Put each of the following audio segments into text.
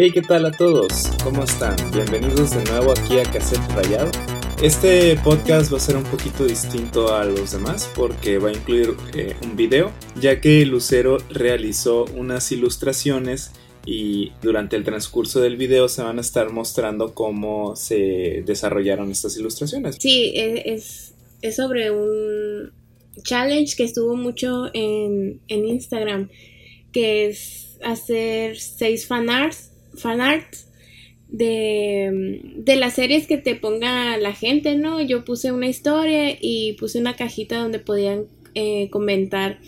Hey, ¿qué tal a todos? ¿Cómo están? Bienvenidos de nuevo aquí a Cassette Rayado. Este podcast va a ser un poquito distinto a los demás porque va a incluir eh, un video, ya que Lucero realizó unas ilustraciones y durante el transcurso del video se van a estar mostrando cómo se desarrollaron estas ilustraciones. Sí, e, es, sobre un challenge que estuvo mucho en, en Instagram, que es hacer seis fanarts, fanarts de, de las series que te ponga la gente, ¿no? Yo puse una historia y puse una cajita donde podían eh, comentar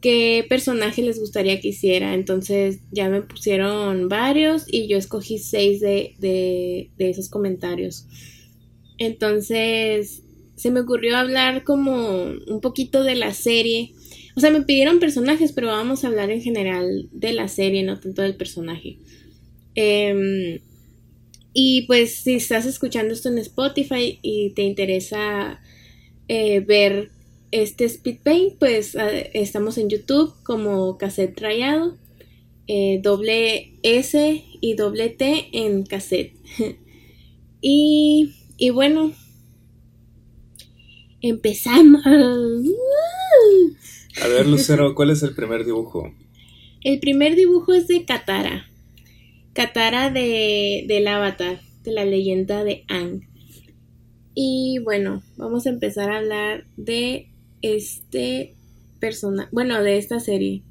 qué personaje les gustaría que hiciera. Entonces ya me pusieron varios y yo escogí seis de, de, de esos comentarios. Entonces se me ocurrió hablar como un poquito de la serie. O sea, me pidieron personajes, pero vamos a hablar en general de la serie, no tanto del personaje. Eh, y pues si estás escuchando esto en Spotify y te interesa eh, ver este speed paint, pues uh, estamos en YouTube como cassette rayado, eh, doble S y doble T en cassette. y, y bueno, empezamos. A ver, Lucero, ¿cuál es el primer dibujo? El primer dibujo es de Katara. Katara de, del Avatar, de la leyenda de Ang. Y bueno, vamos a empezar a hablar de este persona, bueno, de esta serie.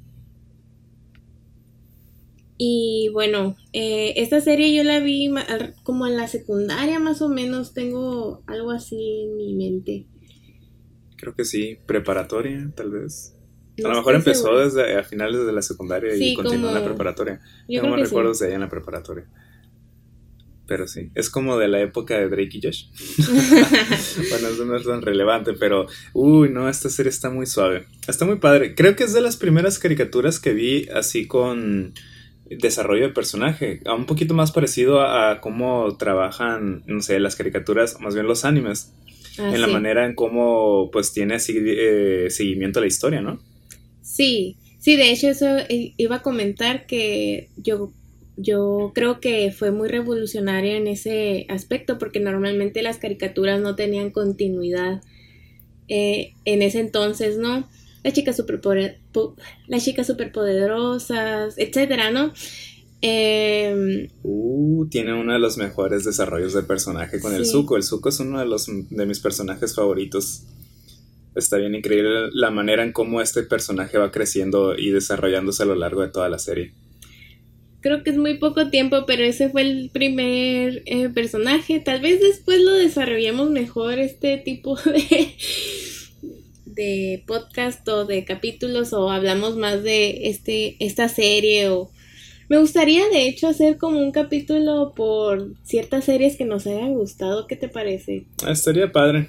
Y bueno, eh, esta serie yo la vi como en la secundaria más o menos, tengo algo así en mi mente. Creo que sí, preparatoria, tal vez. No a lo mejor empezó segura. desde a finales de la secundaria sí, y continuó como... en la preparatoria. Yo no me recuerdo sí. de ella en la preparatoria. Pero sí, es como de la época de Drake y Josh. bueno, eso no es tan relevante, pero uy, no, esta serie está muy suave. Está muy padre. Creo que es de las primeras caricaturas que vi así con desarrollo de personaje. Un poquito más parecido a, a cómo trabajan, no sé, las caricaturas, más bien los animes. Ah, en sí. la manera en cómo pues tiene así, eh, seguimiento a la historia, ¿no? Sí, sí, de hecho eso iba a comentar que yo, yo creo que fue muy revolucionaria en ese aspecto porque normalmente las caricaturas no tenían continuidad eh, en ese entonces, ¿no? Las chicas super las chicas superpoderosas, etcétera, ¿no? Eh, uh, tiene uno de los mejores desarrollos de personaje con sí. el Zuko. El Zuko es uno de los de mis personajes favoritos. Está bien increíble la manera en cómo este personaje va creciendo y desarrollándose a lo largo de toda la serie. Creo que es muy poco tiempo, pero ese fue el primer eh, personaje. Tal vez después lo desarrollemos mejor este tipo de, de podcast o de capítulos o hablamos más de este esta serie o me gustaría de hecho hacer como un capítulo por ciertas series que nos hayan gustado. ¿Qué te parece? Estaría padre.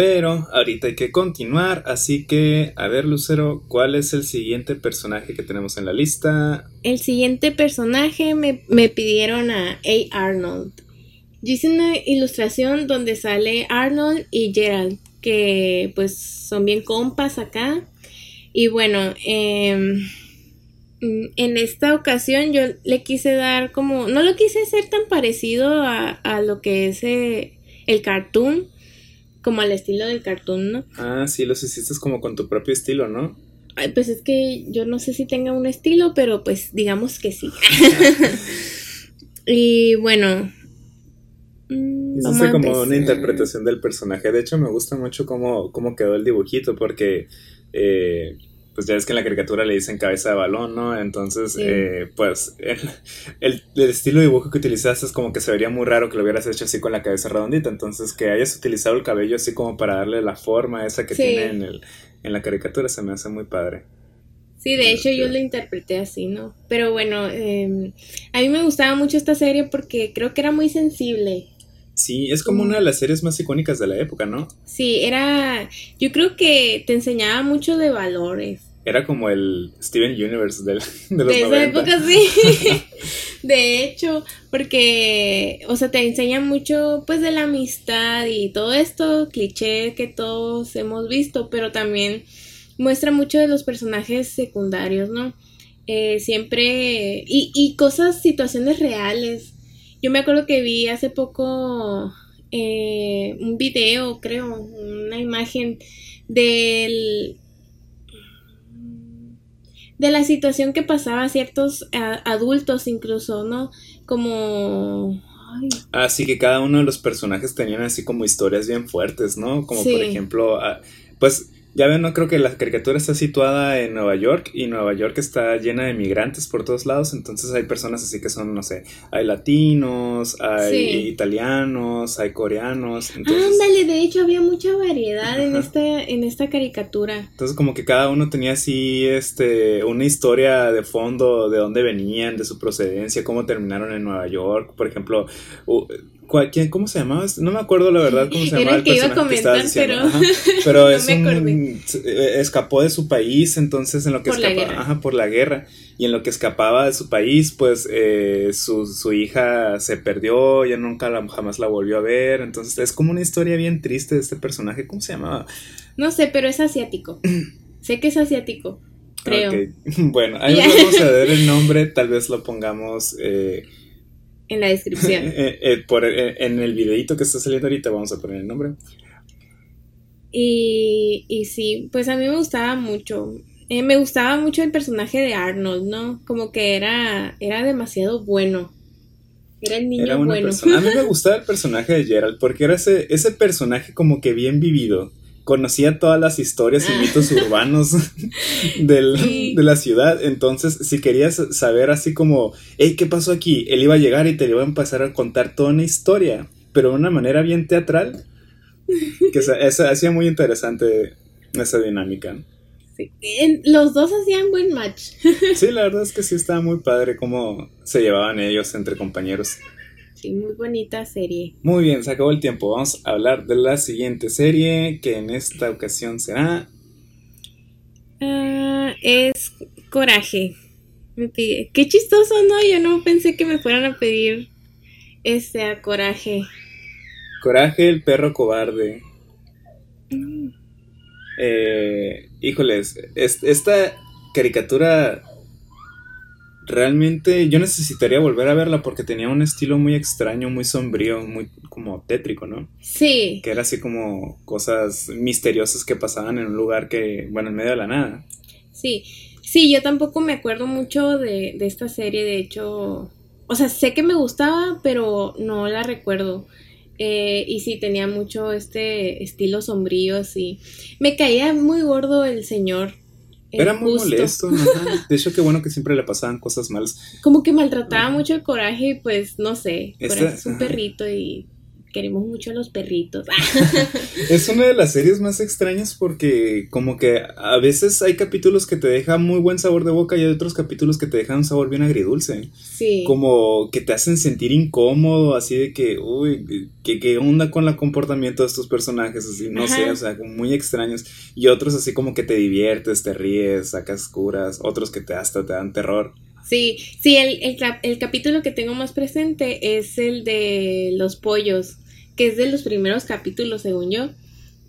Pero ahorita hay que continuar, así que a ver Lucero, ¿cuál es el siguiente personaje que tenemos en la lista? El siguiente personaje me, me pidieron a A. Arnold. Yo hice una ilustración donde sale Arnold y Gerald, que pues son bien compas acá. Y bueno, eh, en esta ocasión yo le quise dar como, no lo quise hacer tan parecido a, a lo que es eh, el cartoon, como al estilo del cartoon, ¿no? Ah, sí, los hiciste como con tu propio estilo, ¿no? Ay, pues es que yo no sé si tenga un estilo, pero pues digamos que sí. y bueno. Mm, Hiciste como una interpretación del personaje. De hecho, me gusta mucho cómo, cómo quedó el dibujito, porque eh, pues ya es que en la caricatura le dicen cabeza de balón, ¿no? Entonces, sí. eh, pues el, el, el, estilo de dibujo que utilizaste es como que se vería muy raro que lo hubieras hecho así con la cabeza redondita. Entonces, que hayas utilizado el cabello así como para darle la forma esa que sí. tiene en, el, en la caricatura se me hace muy padre. Sí, de hecho yo lo interpreté así, ¿no? Pero bueno, eh, a mí me gustaba mucho esta serie porque creo que era muy sensible. Sí, es como una de las series más icónicas de la época, ¿no? Sí, era. Yo creo que te enseñaba mucho de valores. Era como el Steven Universe del, de los De esa 90. época, sí. de hecho, porque, o sea, te enseña mucho, pues, de la amistad y todo esto, cliché que todos hemos visto, pero también muestra mucho de los personajes secundarios, ¿no? Eh, siempre, y, y cosas, situaciones reales. Yo me acuerdo que vi hace poco eh, un video, creo, una imagen del de la situación que pasaba a ciertos adultos incluso, ¿no? Como... Así que cada uno de los personajes tenían así como historias bien fuertes, ¿no? Como por ejemplo, ah, pues ya ven, no creo que la caricatura está situada en Nueva York y Nueva York está llena de migrantes por todos lados, entonces hay personas así que son, no sé, hay latinos, hay italianos, hay coreanos. Ándale, de hecho había mucha variedad en esta, en esta caricatura. Entonces como que cada uno tenía así este, una historia de fondo de dónde venían, de su procedencia, cómo terminaron en Nueva York, por ejemplo, ¿Cómo se llamaba? No me acuerdo la verdad cómo se llamaba. Era el que iba a comentar, pero. Pero es un, escapó de su país, entonces en lo que escapaba. Ajá, por la guerra. Y en lo que escapaba de su país, pues eh, su, su, hija se perdió, ya nunca la, jamás la volvió a ver. Entonces es como una historia bien triste de este personaje. ¿Cómo se llamaba? No sé, pero es asiático. sé que es asiático. Creo. Bueno, ahí vamos a ver el nombre, tal vez lo pongamos. Eh, en la descripción. Eh, eh, por, eh, en el videito que está saliendo ahorita vamos a poner el nombre. Y, y sí, pues a mí me gustaba mucho. me gustaba mucho el personaje de Arnold, ¿no? Como que era, era demasiado bueno. Era el niño bueno. A mí me gustaba el personaje de Gerald porque era ese, ese personaje como que bien vivido conocía todas las historias y mitos urbanos de la ciudad. Entonces, si querías saber así como, hey, ¿qué pasó aquí? Él iba a llegar y te iba a empezar a contar toda una historia, pero de una manera bien teatral. Que hacía muy interesante esa dinámica. Sí. los dos hacían buen match. sí, la verdad es que sí estaba muy padre cómo se llevaban ellos entre compañeros. Sí, muy bonita serie. Muy bien, se acabó el tiempo. Vamos a hablar de la siguiente serie, que en esta ocasión será... Ah, es Coraje. Me pide. Qué chistoso, ¿no? Yo no pensé que me fueran a pedir este a Coraje. Coraje, el perro cobarde. Mm. Eh, híjoles, esta caricatura realmente yo necesitaría volver a verla porque tenía un estilo muy extraño, muy sombrío, muy como tétrico, ¿no? Sí. Que era así como cosas misteriosas que pasaban en un lugar que, bueno, en medio de la nada. Sí, sí, yo tampoco me acuerdo mucho de, de esta serie, de hecho, o sea, sé que me gustaba, pero no la recuerdo. Eh, y sí, tenía mucho este estilo sombrío, así. Me caía muy gordo el señor, era muy molesto, De hecho, qué bueno que siempre le pasaban cosas malas. Como que maltrataba mucho el coraje pues, no sé, es un perrito y queremos mucho a los perritos. es una de las series más extrañas porque como que a veces hay capítulos que te dejan muy buen sabor de boca y hay otros capítulos que te dejan un sabor bien agridulce. Sí. Como que te hacen sentir incómodo, así de que, uy, ¿qué, onda con el comportamiento de estos personajes? Así, no sé, o sea, muy extraños. Y otros así como que te diviertes, te ríes, sacas curas, otros que te hasta te dan terror. Sí, sí, el, el, el, capítulo que tengo más presente es el de los pollos, que es de los primeros capítulos, según yo.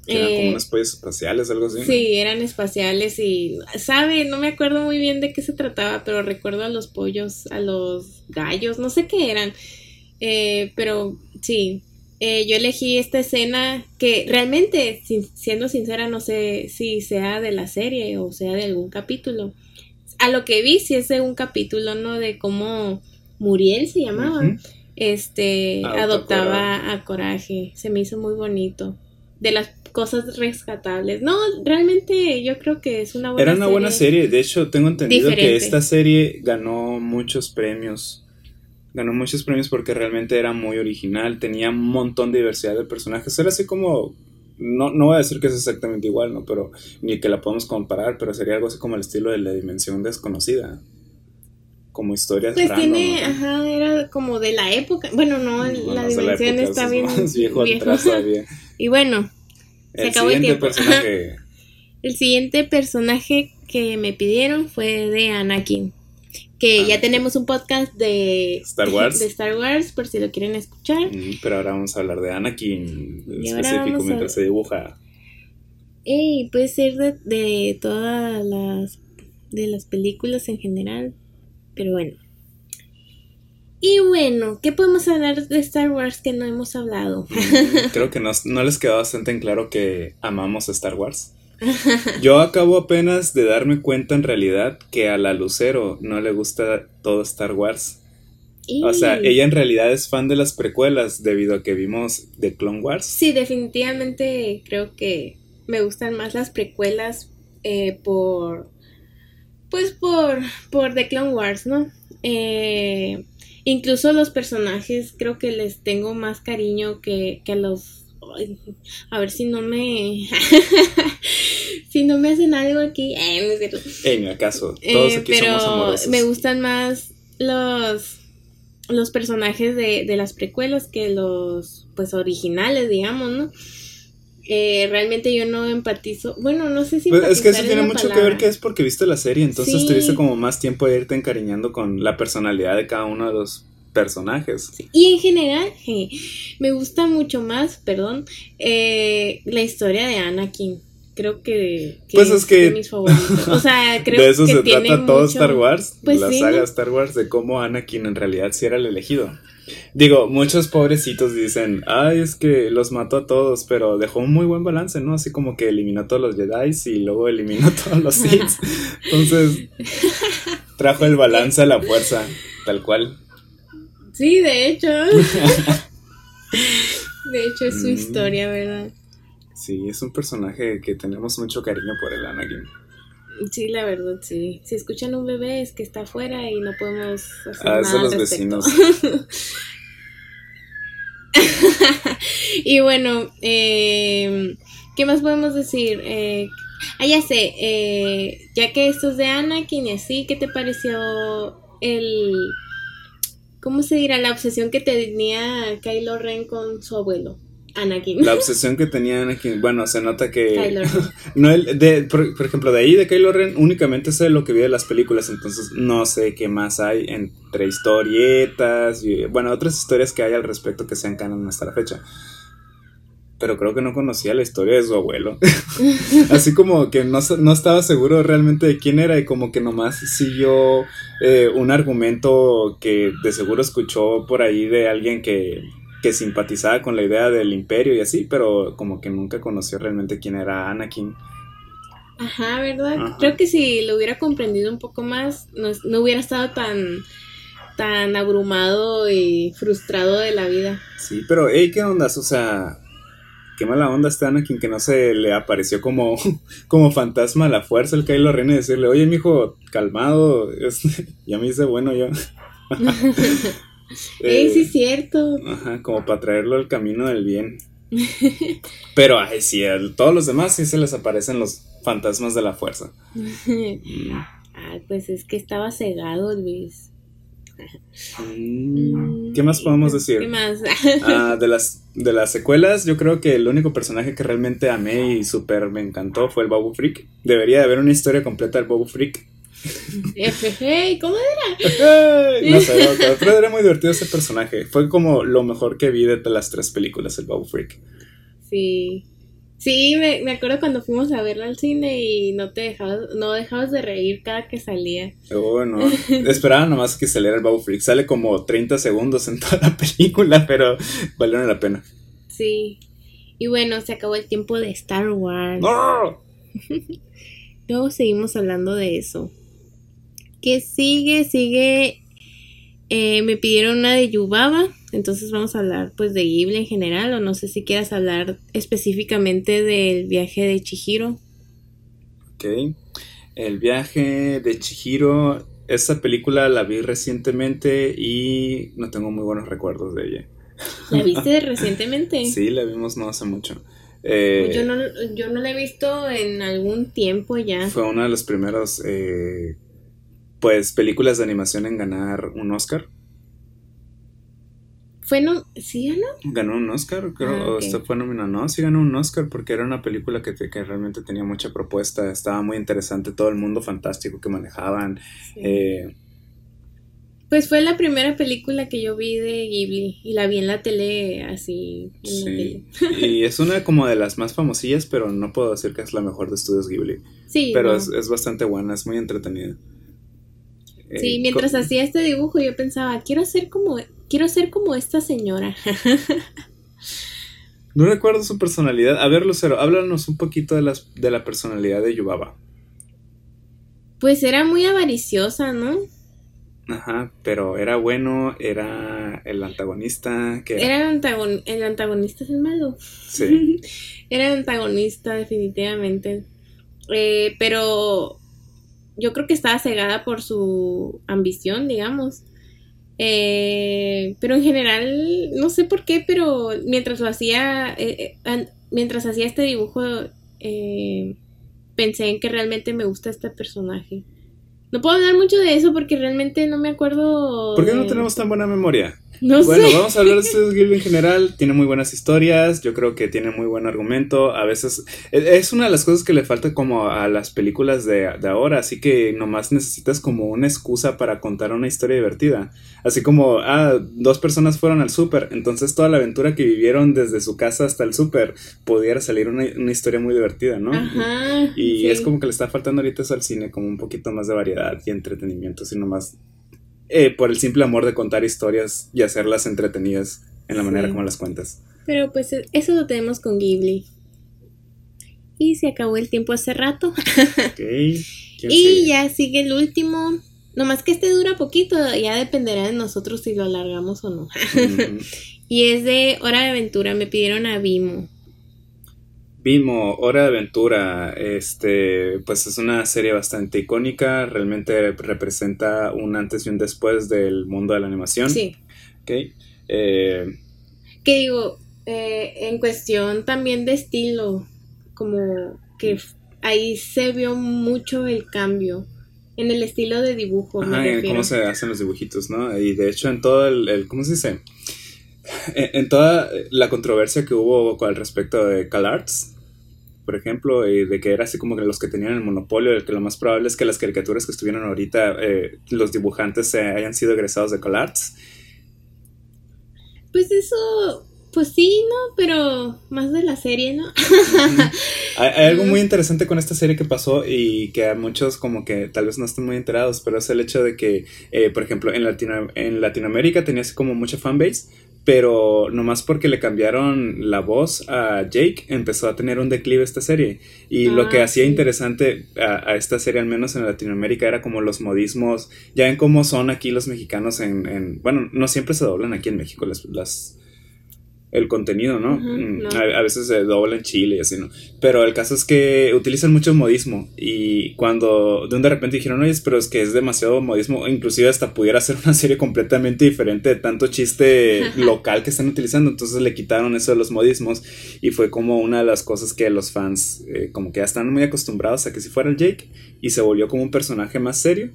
Eran como eh, unos pollos espaciales, algo así. Sí, eran espaciales y, ¿sabe? No me acuerdo muy bien de qué se trataba, pero recuerdo a los pollos, a los gallos, no sé qué eran. Eh, pero sí, eh, yo elegí esta escena que realmente, siendo sincera, no sé si sea de la serie o sea de algún capítulo a lo que vi, si es de un capítulo, ¿no? De cómo Muriel se llamaba. Este, adoptaba a Coraje. Se me hizo muy bonito. De las cosas rescatables. No, realmente yo creo que es una buena Era una buena serie. De hecho, tengo entendido que esta serie ganó muchos premios. Ganó muchos premios porque realmente era muy original. Tenía un montón de diversidad de personajes. Era así como no, no voy a decir que es exactamente igual, ¿no? Pero ni que la podemos comparar, pero sería algo así como el estilo de la dimensión desconocida. Como historias Pues tiene, ajá, era como de la época. Bueno, no, la dimensión está bien. viejo, y bueno, se acabó el tiempo. Personaje... El siguiente personaje que me pidieron fue de Anakin que ya tenemos un podcast de Star Wars. De Star Wars, por si lo quieren escuchar. pero ahora vamos a hablar de Anakin específico mientras se dibuja. Y puede ser de, todas las de las películas en general. Pero bueno. Y bueno, ¿qué podemos hablar de Star Wars que no hemos hablado? Mm, creo que no, no les quedó bastante en claro que amamos Star Wars. Yo acabo apenas de darme cuenta en realidad que a la Lucero no le gusta todo Star Wars. O sea, ella en realidad es fan de las precuelas debido a que vimos The Clone Wars. Sí, definitivamente creo que me gustan más las precuelas eh, por... Pues por, por The Clone Wars, ¿no? Eh, incluso los personajes creo que les tengo más cariño que, que a los... a ver si no me... si no me hacen algo aquí... Eh, en acaso, todos aquí pero somos me gustan más los los personajes de, de las precuelas que los pues originales, digamos, ¿no? Eh, realmente yo no empatizo. Bueno, no sé si. Pues es que eso tiene mucho que ver que es porque viste la serie, entonces tuviste como más tiempo de irte encariñando con la personalidad de cada uno de los personajes. Y en general, me gusta mucho más, perdón, eh, la historia de Anakin creo que, pues es, que de mis favoritos. O sea, creo de eso se trata todo Star Wars, pues la saga Star Wars de cómo Anakin en realidad sí era el elegido. Digo, muchos pobrecitos dicen, ay, es que los mató a todos, pero dejó un muy buen balance, ¿no? Así como que eliminó a todos los Jedi y luego eliminó a todos los Sith. Entonces, trajo el balance a la fuerza, tal cual. Sí, de hecho. de hecho es su mm. historia, ¿verdad? Sí, es un personaje que tenemos mucho cariño por el Anakin. Sí, la verdad, sí. Si escuchan un bebé es que está afuera y no podemos hacer ah, nada. los vecinos. y bueno, eh, ¿qué más podemos decir? Eh, ah, ya sé, eh, ya que esto es de Anakin y así, ¿qué te pareció el... ¿Cómo se dirá? La obsesión que tenía Kylo Ren con su abuelo. Anakin. La obsesión que tenía Anakin, bueno, se nota que... no el, de, por, ejemplo, de ahí de Kylo Ren únicamente sé lo que vi de las películas, entonces no sé qué más hay entre historietas y, bueno, otras historias que hay al respecto que sean canon hasta la fecha. Pero creo que no conocía la historia de su abuelo. Así como que no, no, estaba seguro realmente de quién era y como que nomás siguió eh, un argumento que de seguro escuchó por ahí de alguien que que simpatizaba con la idea del imperio y así, pero como que nunca conoció realmente quién era Anakin. Ajá, ¿verdad? Creo que si lo hubiera comprendido un poco más, no, hubiera estado tan, tan abrumado y frustrado de la vida. Sí, pero, hey, ¿qué onda? O sea, qué mala onda está Anakin que no se le apareció como, como fantasma a la fuerza el Kylo Ren y decirle, oye, mijo, calmado, ya me hice bueno yo. Eh, sí, es cierto. Ajá, como para traerlo al camino del bien. Pero, ay, sí, a todos los demás sí se les aparecen los fantasmas de la fuerza. Ay, pues es que estaba cegado, Luis. Mm, ¿Qué más podemos decir? ¿Qué más? Ah, de, las, de las secuelas, yo creo que el único personaje que realmente amé y súper me encantó fue el Bobo Freak. Debería de haber una historia completa del Bobo Freak. ¿Cómo era? no sé, pero era muy divertido ese personaje. Fue como lo mejor que vi de las tres películas, el Bob Freak. Sí. Sí, me, acuerdo cuando fuimos a verla al cine y no te dejabas, no dejabas de reír cada que salía. Oh, no. Esperaba nomás que saliera el Bob Freak. Sale como 30 segundos en toda la película, pero valieron la pena. Sí. Y bueno, se acabó el tiempo de Star Wars. Luego seguimos hablando de eso. ¿Qué sigue? Sigue. Eh, me pidieron una de Yubaba. Entonces vamos a hablar pues de Ghibli en general. O no sé si quieras hablar específicamente del viaje de Chihiro. Ok. El viaje de Chihiro. Esa película la vi recientemente y no tengo muy buenos recuerdos de ella. ¿La viste recientemente? sí, la vimos no hace mucho. Eh, yo, no, yo no la he visto en algún tiempo ya. Fue una de los primeros eh, pues películas de animación en ganar un Oscar. ¿Fue no? ¿Sí ganó? Ganó un Oscar, creo. Ah, fue nominado. No, sí ganó un Oscar porque era una película que, que, realmente tenía mucha propuesta. Estaba muy interesante todo el mundo fantástico que manejaban. Eh, Pues fue la primera película que yo vi de Ghibli y la vi en la tele así. sí. y es una como de las más famosillas, pero no puedo decir que es la mejor de estudios Ghibli. Sí. Pero es, es, bastante buena, es muy entretenida. Sí, eh, mientras hacía este dibujo yo pensaba, quiero ser como, quiero ser como esta señora. no recuerdo su personalidad. A ver, Lucero, háblanos un poquito de, las, de la personalidad de Yubaba. Pues era muy avariciosa, ¿no? Ajá, pero era bueno, era el antagonista. Que era, el, antagonista es el malo. Sí. era el antagonista, definitivamente. Eh, pero yo creo que estaba cegada por su ambición, digamos. Eh, pero en general, no sé por qué, pero mientras lo hacía, eh, mientras hacía este dibujo, pensé en que realmente me gusta este personaje. No puedo hablar mucho de eso porque realmente no me acuerdo. ¿Por qué no tenemos tan buena memoria? No bueno, vamos a hablar de Studio Ghibli en general. Tiene muy buenas historias. Yo creo que tiene muy buen argumento. A veces e, es una de las cosas que le falta como a las películas de, ahora. Así que nomás necesitas como una excusa para contar una historia divertida. Así como, ah, dos personas fueron al súper. Entonces toda la aventura que vivieron desde su casa hasta el súper pudiera salir una, historia muy divertida, ¿no? Ajá, y es como que le está faltando ahorita eso al cine, como un poquito más de variedad y entretenimiento. Sino más eh, por el simple amor de contar historias y hacerlas entretenidas en la manera como las cuentas. Pero pues e, eso lo tenemos con Ghibli. Y se acabó el tiempo hace rato. y ya sigue el último. Nomás que este dura poquito, ya dependerá de nosotros si lo alargamos o no. y es de Hora de Aventura, me pidieron a Vimo. Vimo, Hora de Aventura, este, pues es una serie bastante icónica, realmente representa un antes y un después del mundo de la animación. Sí. Ok. Eh, ¿Qué digo? Eh, en cuestión también de estilo, como que ahí se vio mucho el cambio en el estilo de dibujo. Ajá, en cómo se hacen los dibujitos, ¿no? Y de hecho en todo el, el ¿cómo se dice? En, toda la controversia que hubo al respecto de CalArts, por ejemplo, y de que era así como que los que tenían el monopolio, el que lo más probable es que las caricaturas que estuvieron ahorita, eh, los dibujantes hayan sido egresados de CalArts. Pues eso, pues sí, ¿no? Pero más de la serie, ¿no? hay, algo muy interesante con esta serie que pasó y que a muchos como que tal vez no estén muy enterados, pero es el hecho de que, eh, por ejemplo, en, Latino, en Latinoamérica tenía así como mucha fanbase, pero nomás porque le cambiaron la voz a Jake, empezó a tener un declive esta serie. Y lo que ah, hacía interesante a, esta serie, al menos en Latinoamérica, era como los modismos. Ya ven cómo son aquí los mexicanos en... en bueno, no siempre se doblan aquí en México las, las el contenido, ¿no? Mm, a, veces se dobla en Chile y así, ¿no? Pero el caso es que utilizan mucho modismo y cuando de un de repente dijeron, oye, pero es que es demasiado modismo, inclusive hasta pudiera ser una serie completamente diferente de tanto chiste local que están utilizando, entonces le quitaron eso de los modismos y fue como una de las cosas que los fans eh, como que ya están muy acostumbrados a que si fuera el Jake y se volvió como un personaje más serio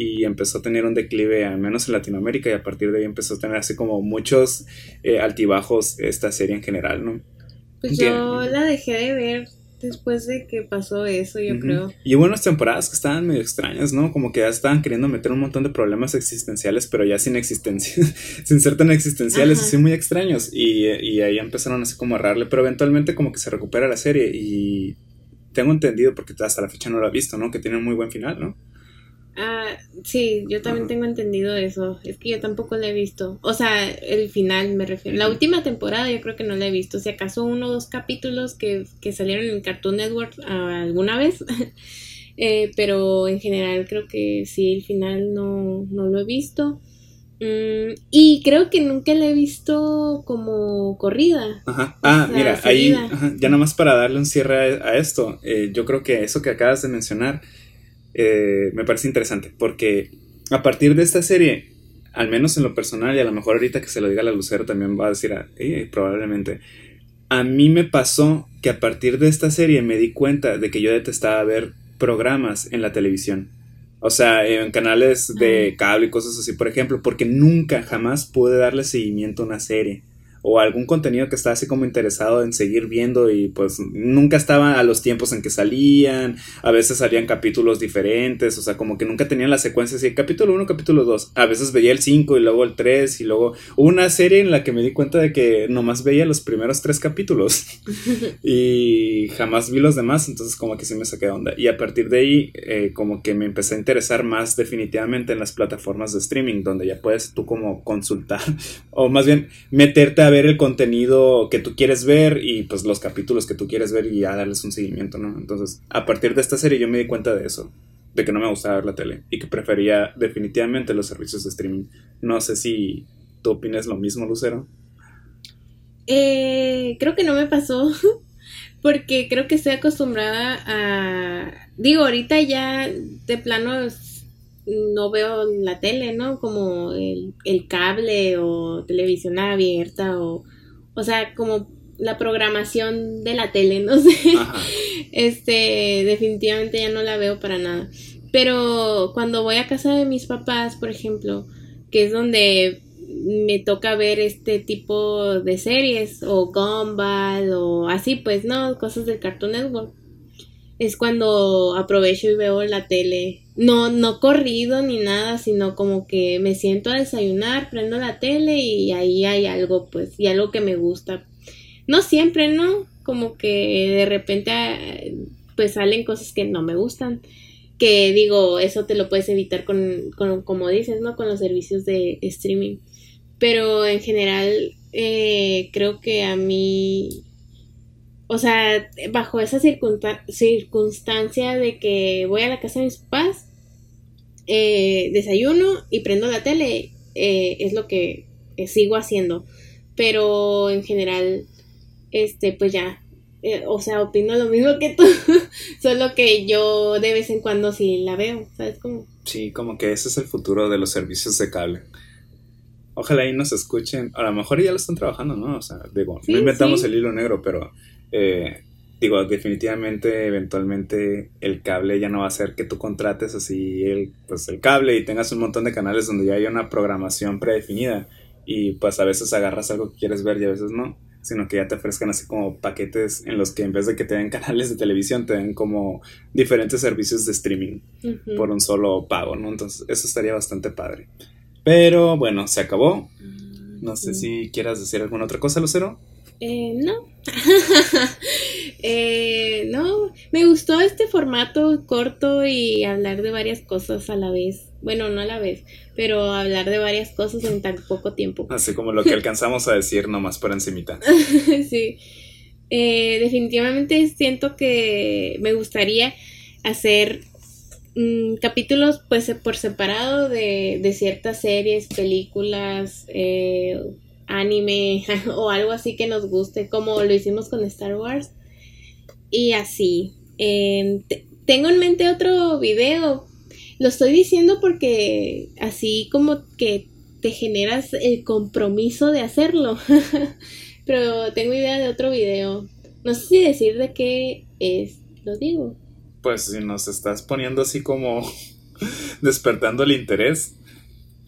y empezó a tener un declive, al menos en Latinoamérica, y a partir de ahí empezó a tener así como muchos eh, altibajos esta serie en general, ¿no? Pues yo la dejé de ver después de que pasó eso, yo creo. Y hubo unas temporadas que estaban medio extrañas, ¿no? Como que ya estaban queriendo meter un montón de problemas existenciales, pero ya sin existencia, sin ser tan existenciales, así muy extraños. Y, y ahí empezaron así como a errarle, pero eventualmente como que se recupera la serie y tengo entendido, porque hasta la fecha no lo he visto, ¿no? Que tiene un muy buen final, ¿no? Ah, sí, yo también tengo entendido eso. Es que yo tampoco la he visto. O sea, el final me refiero. La última temporada yo creo que no la he visto. Si acaso uno o dos capítulos que, salieron en Cartoon Network ah, alguna vez. Eh, pero en general creo que sí, el final no, no lo he visto. Mm, y creo que nunca la he visto como corrida. Ajá. Ah, mira, ahí, ya nada más para darle un cierre a, esto. Eh, yo creo que eso que acabas de mencionar eh, me parece interesante porque a partir de esta serie, al menos en lo personal y a lo mejor ahorita que se lo diga a la Lucero también va a decir, eh, probablemente, a mí me pasó que a partir de esta serie me di cuenta de que yo detestaba ver programas en la televisión. O sea, en canales de cable y cosas así, por ejemplo, porque nunca, jamás pude darle seguimiento a una serie o algún contenido que estaba así como interesado en seguir viendo y pues nunca estaba a los tiempos en que salían, a veces salían capítulos diferentes, o sea, como que nunca tenían la secuencia así, capítulo 1, capítulo 2, a veces veía el 5 y luego el 3 y luego una serie en la que me di cuenta de que nomás veía los primeros tres capítulos y jamás vi los demás, entonces como que sí me saqué de onda. Y a partir de ahí eh, como que me empecé a interesar más definitivamente en las plataformas de streaming donde ya puedes tú como consultar o más bien meterte a ver el contenido que tú quieres ver y pues los capítulos que tú quieres ver y ya darles un seguimiento, ¿no? Entonces, a partir de esta serie yo me di cuenta de eso, de que no me gustaba ver la tele y que prefería definitivamente los servicios de streaming. No sé si tú opinas lo mismo, Lucero. Eh, creo que no me pasó porque creo que estoy acostumbrada a... Digo, ahorita ya de plano no veo la tele, ¿no? Como el, cable o televisión abierta o, o sea, como la programación de la tele, no sé. Este, definitivamente ya no la veo para nada. Pero cuando voy a casa de mis papás, por ejemplo, que es donde me toca ver este tipo de series o Gumball o así, pues, ¿no? Cosas del Cartoon Network es cuando aprovecho y veo la tele. No, no corrido ni nada, sino como que me siento a desayunar, prendo la tele y ahí hay algo, pues, y algo que me gusta. No siempre, ¿no? Como que de repente, pues salen cosas que no me gustan. Que digo, eso te lo puedes evitar con, con como dices, ¿no? Con los servicios de streaming. Pero en general, eh, creo que a mí o sea, bajo esa circunstancia de que voy a la casa de mis papás, eh, desayuno y prendo la tele, eh, es lo que eh, sigo haciendo. Pero en general, este, pues ya, o sea, opino lo mismo que tú, solo que yo de vez en cuando sí la veo, ¿sabes cómo? Sí, como que ese es el futuro de los servicios de cable. Ojalá ahí nos escuchen, a lo mejor ya lo están trabajando, ¿no? O sea, digo, no inventamos el hilo negro, pero eh, digo, definitivamente, eventualmente el cable ya no va a ser que tú contrates así el, pues, el cable y tengas un montón de canales donde ya hay una programación predefinida y pues a veces agarras algo que quieres ver y a veces no, sino que ya te ofrezcan así como paquetes en los que en vez de que te den canales de televisión, te den como diferentes servicios de streaming por un solo pago, ¿no? Entonces eso estaría bastante padre. Pero bueno, se acabó. No sé si quieras decir alguna otra cosa, Lucero. Eh, no. eh, no, me gustó este formato corto y hablar de varias cosas a la vez. Bueno, no a la vez, pero hablar de varias cosas en tan poco tiempo. Así como lo que alcanzamos a decir nomás por encimita. sí. Eh, definitivamente siento que me gustaría hacer mm, capítulos pues por separado de, de ciertas series, películas, eh, anime o algo así que nos guste, como lo hicimos con Star Wars. Y así. Em, tengo en mente otro video. Lo estoy diciendo porque así como que te generas el compromiso de hacerlo. Pero tengo idea de otro video. No sé si decir de qué es. Lo digo. Pues si nos estás poniendo así como despertando el interés,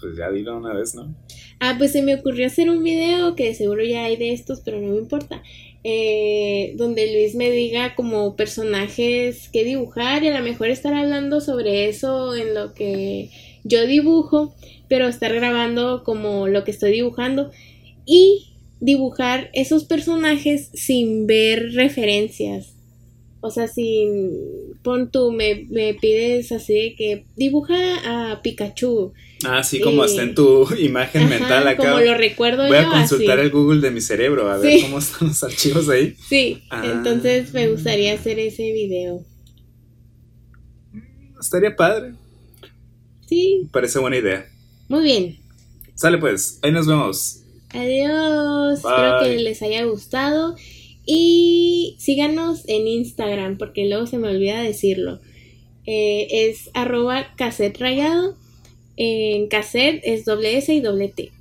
pues ya dilo una vez, ¿no? Ah, pues se me ocurrió hacer un video, que seguro ya hay de estos, pero no me importa. Eh, donde Luis me diga como personajes que dibujar y a lo mejor estar hablando sobre eso en lo que yo dibujo, pero estar grabando como lo que estoy dibujando y dibujar esos personajes sin ver referencias. O sea, si pon tú, me, me pides así de que dibuja a Pikachu Ah, sí, como está en tu imagen mental acá. Como lo recuerdo Voy a consultar el Google de mi cerebro a ver cómo están los archivos ahí. Sí, ah. entonces me gustaría hacer ese video. Mm, estaría padre. Sí. Parece buena idea. Muy bien. Sale pues, ahí nos vemos. Adiós. Espero que les haya gustado. Y síganos en Instagram, porque luego se me olvida decirlo. Eh, es arroba cassette rayado en cassette es doble S y doble T.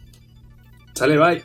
Sale, bye.